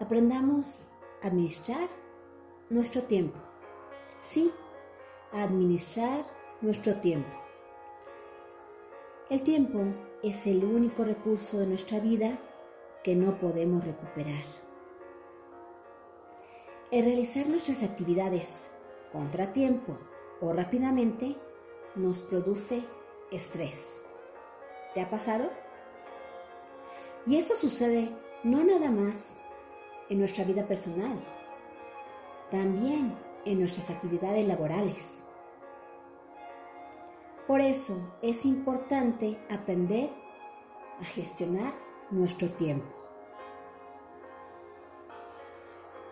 aprendamos a administrar nuestro tiempo. Sí, a administrar nuestro tiempo. El tiempo es el único recurso de nuestra vida que no podemos recuperar. El realizar nuestras actividades contratiempo o rápidamente nos produce estrés. ¿Te ha pasado? Y esto sucede no nada más en nuestra vida personal, también en nuestras actividades laborales. Por eso es importante aprender a gestionar nuestro tiempo.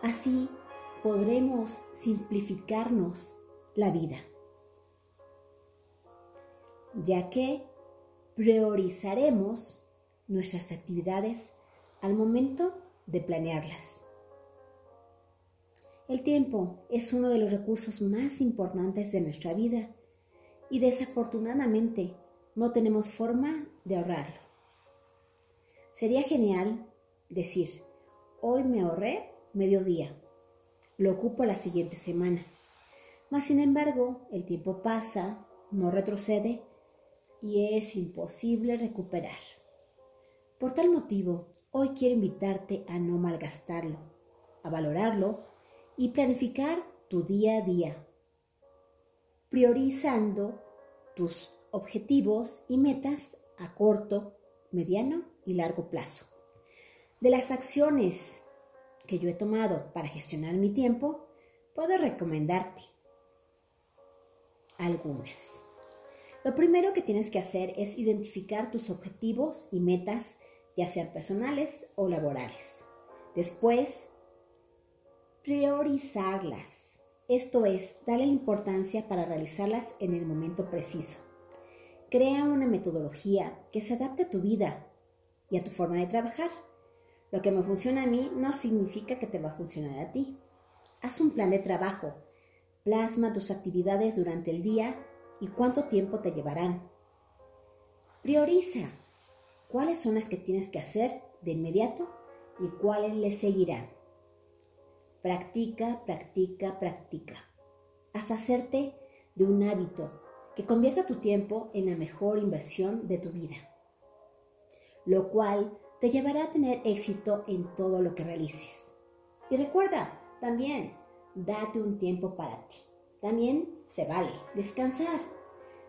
Así podremos simplificarnos la vida, ya que priorizaremos nuestras actividades al momento de planearlas. El tiempo es uno de los recursos más importantes de nuestra vida y desafortunadamente no tenemos forma de ahorrarlo. Sería genial decir, hoy me ahorré medio día, lo ocupo la siguiente semana. Mas sin embargo, el tiempo pasa, no retrocede y es imposible recuperar. Por tal motivo, hoy quiero invitarte a no malgastarlo, a valorarlo y planificar tu día a día, priorizando tus objetivos y metas a corto, mediano y largo plazo. De las acciones que yo he tomado para gestionar mi tiempo, puedo recomendarte algunas. Lo primero que tienes que hacer es identificar tus objetivos y metas ya sean personales o laborales. Después, priorizarlas. Esto es, darle importancia para realizarlas en el momento preciso. Crea una metodología que se adapte a tu vida y a tu forma de trabajar. Lo que me funciona a mí no significa que te va a funcionar a ti. Haz un plan de trabajo. Plasma tus actividades durante el día y cuánto tiempo te llevarán. Prioriza cuáles son las que tienes que hacer de inmediato y cuáles le seguirán. Practica, practica, practica, hasta hacerte de un hábito que convierta tu tiempo en la mejor inversión de tu vida, lo cual te llevará a tener éxito en todo lo que realices. Y recuerda, también, date un tiempo para ti. También se vale descansar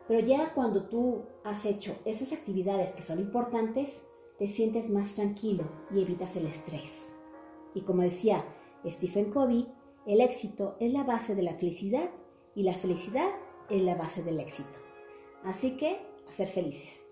pero ya cuando tú has hecho esas actividades que son importantes, te sientes más tranquilo y evitas el estrés. Y como decía Stephen Covey, el éxito es la base de la felicidad y la felicidad es la base del éxito. Así que, a ser felices.